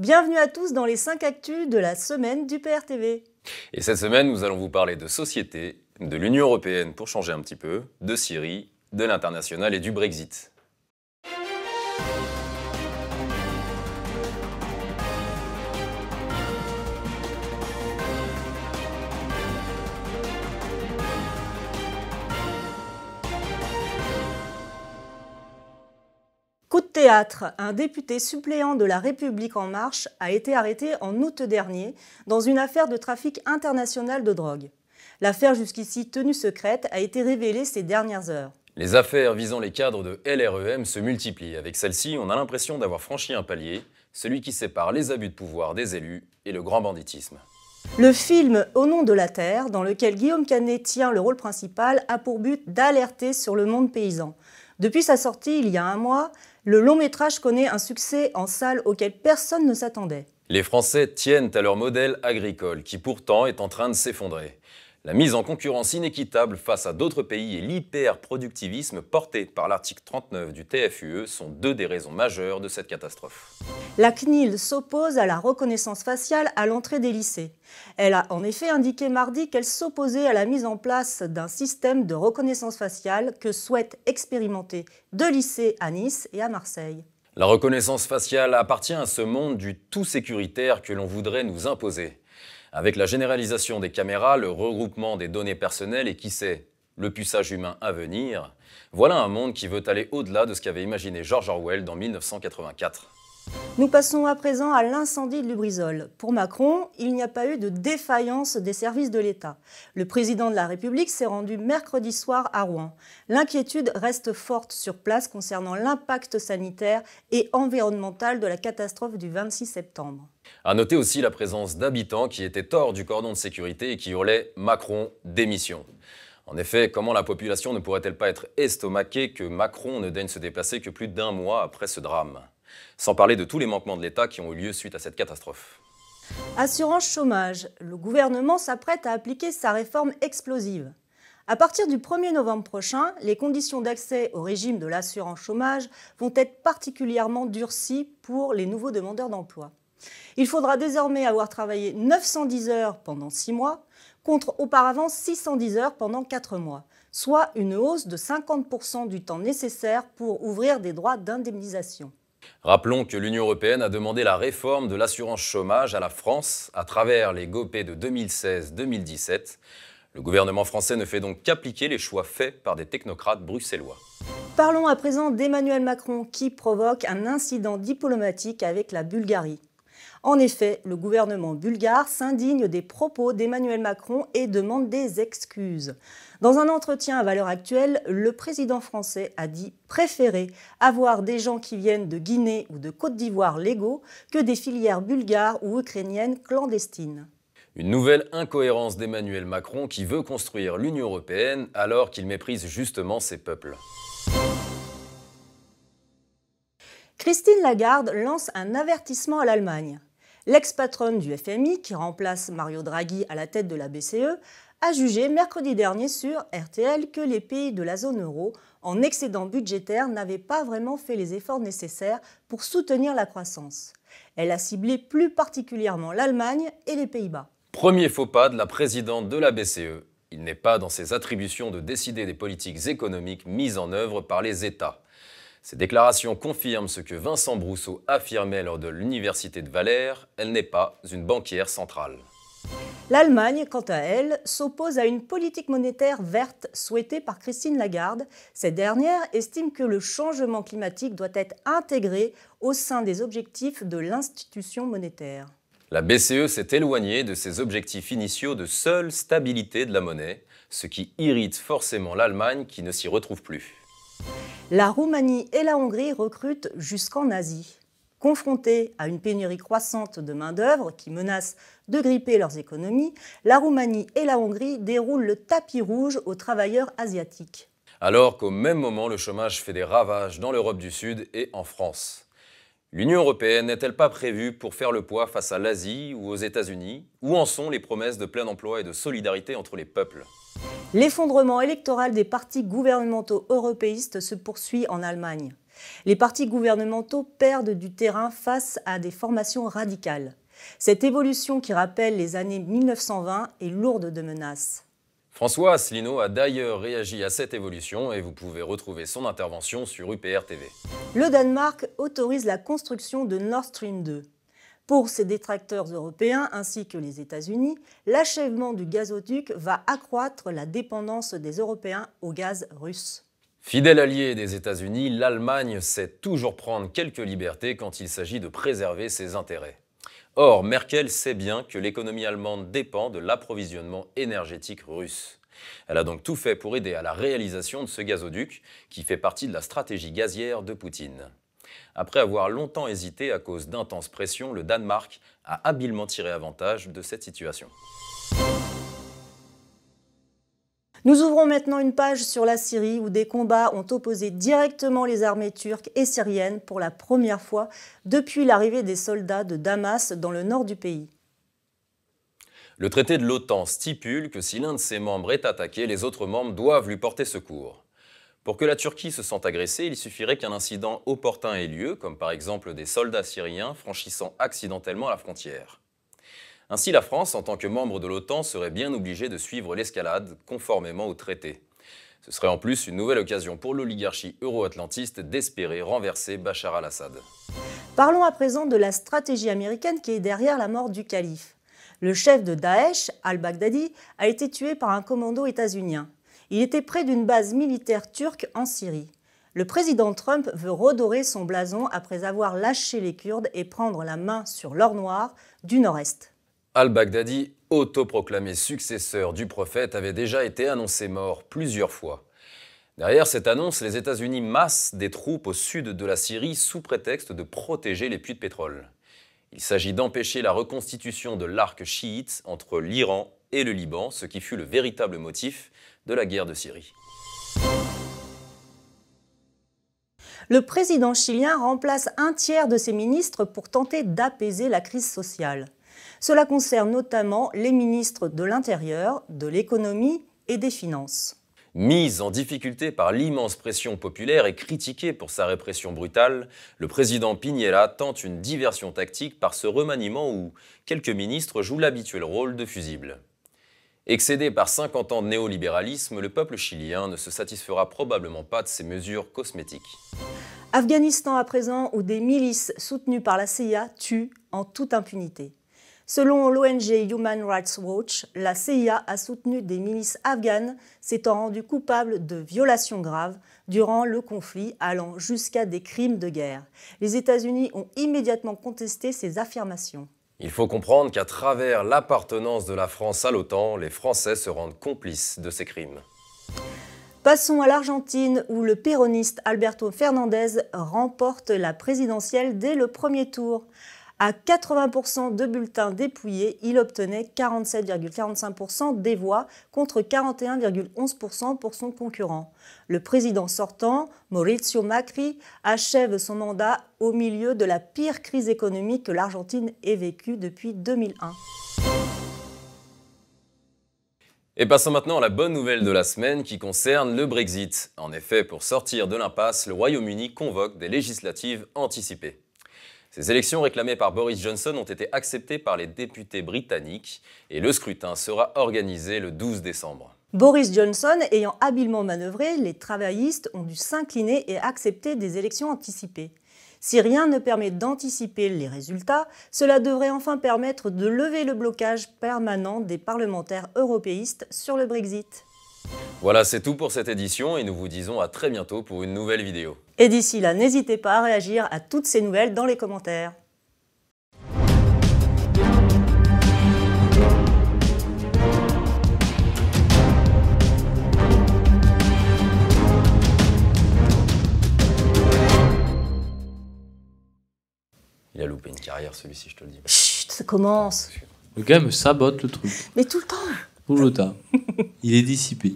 Bienvenue à tous dans les 5 actus de la semaine du PRTV. Et cette semaine, nous allons vous parler de société, de l'Union européenne pour changer un petit peu, de Syrie, de l'international et du Brexit. De théâtre, un député suppléant de La République en marche a été arrêté en août dernier dans une affaire de trafic international de drogue. L'affaire jusqu'ici tenue secrète a été révélée ces dernières heures. Les affaires visant les cadres de LREM se multiplient. Avec celle-ci, on a l'impression d'avoir franchi un palier, celui qui sépare les abus de pouvoir des élus et le grand banditisme. Le film Au nom de la terre, dans lequel Guillaume Canet tient le rôle principal, a pour but d'alerter sur le monde paysan. Depuis sa sortie il y a un mois, le long métrage connaît un succès en salle auquel personne ne s'attendait. Les Français tiennent à leur modèle agricole, qui pourtant est en train de s'effondrer. La mise en concurrence inéquitable face à d'autres pays et l'hyperproductivisme porté par l'article 39 du TFUE sont deux des raisons majeures de cette catastrophe. La CNIL s'oppose à la reconnaissance faciale à l'entrée des lycées. Elle a en effet indiqué mardi qu'elle s'opposait à la mise en place d'un système de reconnaissance faciale que souhaitent expérimenter deux lycées à Nice et à Marseille. La reconnaissance faciale appartient à ce monde du tout sécuritaire que l'on voudrait nous imposer. Avec la généralisation des caméras, le regroupement des données personnelles et qui sait, le puçage humain à venir, voilà un monde qui veut aller au-delà de ce qu'avait imaginé George Orwell dans 1984. Nous passons à présent à l'incendie de Lubrizol. Pour Macron, il n'y a pas eu de défaillance des services de l'État. Le président de la République s'est rendu mercredi soir à Rouen. L'inquiétude reste forte sur place concernant l'impact sanitaire et environnemental de la catastrophe du 26 septembre. À noter aussi la présence d'habitants qui étaient hors du cordon de sécurité et qui hurlaient Macron démission. En effet, comment la population ne pourrait-elle pas être estomaquée que Macron ne daigne se déplacer que plus d'un mois après ce drame? Sans parler de tous les manquements de l'État qui ont eu lieu suite à cette catastrophe. Assurance chômage. Le gouvernement s'apprête à appliquer sa réforme explosive. À partir du 1er novembre prochain, les conditions d'accès au régime de l'assurance chômage vont être particulièrement durcies pour les nouveaux demandeurs d'emploi. Il faudra désormais avoir travaillé 910 heures pendant 6 mois, contre auparavant 610 heures pendant 4 mois, soit une hausse de 50% du temps nécessaire pour ouvrir des droits d'indemnisation. Rappelons que l'Union européenne a demandé la réforme de l'assurance chômage à la France à travers les GOP de 2016-2017. Le gouvernement français ne fait donc qu'appliquer les choix faits par des technocrates bruxellois. Parlons à présent d'Emmanuel Macron qui provoque un incident diplomatique avec la Bulgarie. En effet, le gouvernement bulgare s'indigne des propos d'Emmanuel Macron et demande des excuses. Dans un entretien à valeur actuelle, le président français a dit préférer avoir des gens qui viennent de Guinée ou de Côte d'Ivoire légaux que des filières bulgares ou ukrainiennes clandestines. Une nouvelle incohérence d'Emmanuel Macron qui veut construire l'Union européenne alors qu'il méprise justement ses peuples. Christine Lagarde lance un avertissement à l'Allemagne. L'ex-patronne du FMI, qui remplace Mario Draghi à la tête de la BCE, a jugé mercredi dernier sur RTL que les pays de la zone euro, en excédent budgétaire, n'avaient pas vraiment fait les efforts nécessaires pour soutenir la croissance. Elle a ciblé plus particulièrement l'Allemagne et les Pays-Bas. Premier faux pas de la présidente de la BCE. Il n'est pas dans ses attributions de décider des politiques économiques mises en œuvre par les États. Ces déclarations confirment ce que Vincent Brousseau affirmait lors de l'Université de Valère, elle n'est pas une banquière centrale. L'Allemagne, quant à elle, s'oppose à une politique monétaire verte souhaitée par Christine Lagarde. Cette dernière estime que le changement climatique doit être intégré au sein des objectifs de l'institution monétaire. La BCE s'est éloignée de ses objectifs initiaux de seule stabilité de la monnaie, ce qui irrite forcément l'Allemagne qui ne s'y retrouve plus. La Roumanie et la Hongrie recrutent jusqu'en Asie. Confrontées à une pénurie croissante de main-d'œuvre qui menace de gripper leurs économies, la Roumanie et la Hongrie déroulent le tapis rouge aux travailleurs asiatiques. Alors qu'au même moment, le chômage fait des ravages dans l'Europe du Sud et en France. L'Union européenne n'est-elle pas prévue pour faire le poids face à l'Asie ou aux États-Unis? Où en sont les promesses de plein emploi et de solidarité entre les peuples? L'effondrement électoral des partis gouvernementaux européistes se poursuit en Allemagne. Les partis gouvernementaux perdent du terrain face à des formations radicales. Cette évolution qui rappelle les années 1920 est lourde de menaces. François Asselineau a d'ailleurs réagi à cette évolution et vous pouvez retrouver son intervention sur UPR TV. Le Danemark autorise la construction de Nord Stream 2. Pour ses détracteurs européens ainsi que les États-Unis, l'achèvement du gazoduc va accroître la dépendance des Européens au gaz russe. Fidèle allié des États-Unis, l'Allemagne sait toujours prendre quelques libertés quand il s'agit de préserver ses intérêts. Or, Merkel sait bien que l'économie allemande dépend de l'approvisionnement énergétique russe. Elle a donc tout fait pour aider à la réalisation de ce gazoduc, qui fait partie de la stratégie gazière de Poutine. Après avoir longtemps hésité à cause d'intenses pressions, le Danemark a habilement tiré avantage de cette situation. Nous ouvrons maintenant une page sur la Syrie où des combats ont opposé directement les armées turques et syriennes pour la première fois depuis l'arrivée des soldats de Damas dans le nord du pays. Le traité de l'OTAN stipule que si l'un de ses membres est attaqué, les autres membres doivent lui porter secours. Pour que la Turquie se sente agressée, il suffirait qu'un incident opportun ait lieu, comme par exemple des soldats syriens franchissant accidentellement la frontière. Ainsi, la France, en tant que membre de l'OTAN, serait bien obligée de suivre l'escalade conformément au traité. Ce serait en plus une nouvelle occasion pour l'oligarchie euro-atlantiste d'espérer renverser Bachar al-Assad. Parlons à présent de la stratégie américaine qui est derrière la mort du calife. Le chef de Daesh, al-Baghdadi, a été tué par un commando états-unien. Il était près d'une base militaire turque en Syrie. Le président Trump veut redorer son blason après avoir lâché les Kurdes et prendre la main sur l'or noir du nord-est. Al-Baghdadi, autoproclamé successeur du prophète, avait déjà été annoncé mort plusieurs fois. Derrière cette annonce, les États-Unis massent des troupes au sud de la Syrie sous prétexte de protéger les puits de pétrole. Il s'agit d'empêcher la reconstitution de l'arc chiite entre l'Iran et le Liban, ce qui fut le véritable motif de la guerre de Syrie. Le président chilien remplace un tiers de ses ministres pour tenter d'apaiser la crise sociale. Cela concerne notamment les ministres de l'Intérieur, de l'économie et des finances. Mise en difficulté par l'immense pression populaire et critiqué pour sa répression brutale, le président Piñera tente une diversion tactique par ce remaniement où quelques ministres jouent l'habituel rôle de fusible. Excédé par 50 ans de néolibéralisme, le peuple chilien ne se satisfera probablement pas de ces mesures cosmétiques. Afghanistan à présent, où des milices soutenues par la CIA tuent en toute impunité. Selon l'ONG Human Rights Watch, la CIA a soutenu des milices afghanes s'étant rendues coupables de violations graves durant le conflit, allant jusqu'à des crimes de guerre. Les États-Unis ont immédiatement contesté ces affirmations. Il faut comprendre qu'à travers l'appartenance de la France à l'OTAN, les Français se rendent complices de ces crimes. Passons à l'Argentine où le péroniste Alberto Fernandez remporte la présidentielle dès le premier tour. À 80% de bulletins dépouillés, il obtenait 47,45% des voix contre 41,11% pour son concurrent. Le président sortant, Maurizio Macri, achève son mandat au milieu de la pire crise économique que l'Argentine ait vécue depuis 2001. Et passons maintenant à la bonne nouvelle de la semaine qui concerne le Brexit. En effet, pour sortir de l'impasse, le Royaume-Uni convoque des législatives anticipées. Ces élections réclamées par Boris Johnson ont été acceptées par les députés britanniques et le scrutin sera organisé le 12 décembre. Boris Johnson ayant habilement manœuvré, les travaillistes ont dû s'incliner et accepter des élections anticipées. Si rien ne permet d'anticiper les résultats, cela devrait enfin permettre de lever le blocage permanent des parlementaires européistes sur le Brexit. Voilà, c'est tout pour cette édition et nous vous disons à très bientôt pour une nouvelle vidéo. Et d'ici là, n'hésitez pas à réagir à toutes ces nouvelles dans les commentaires. Il a loupé une carrière celui-ci, je te le dis. Chut, ça commence. Le gars me sabote le truc. Mais tout le temps. Pour le tas. Il est dissipé.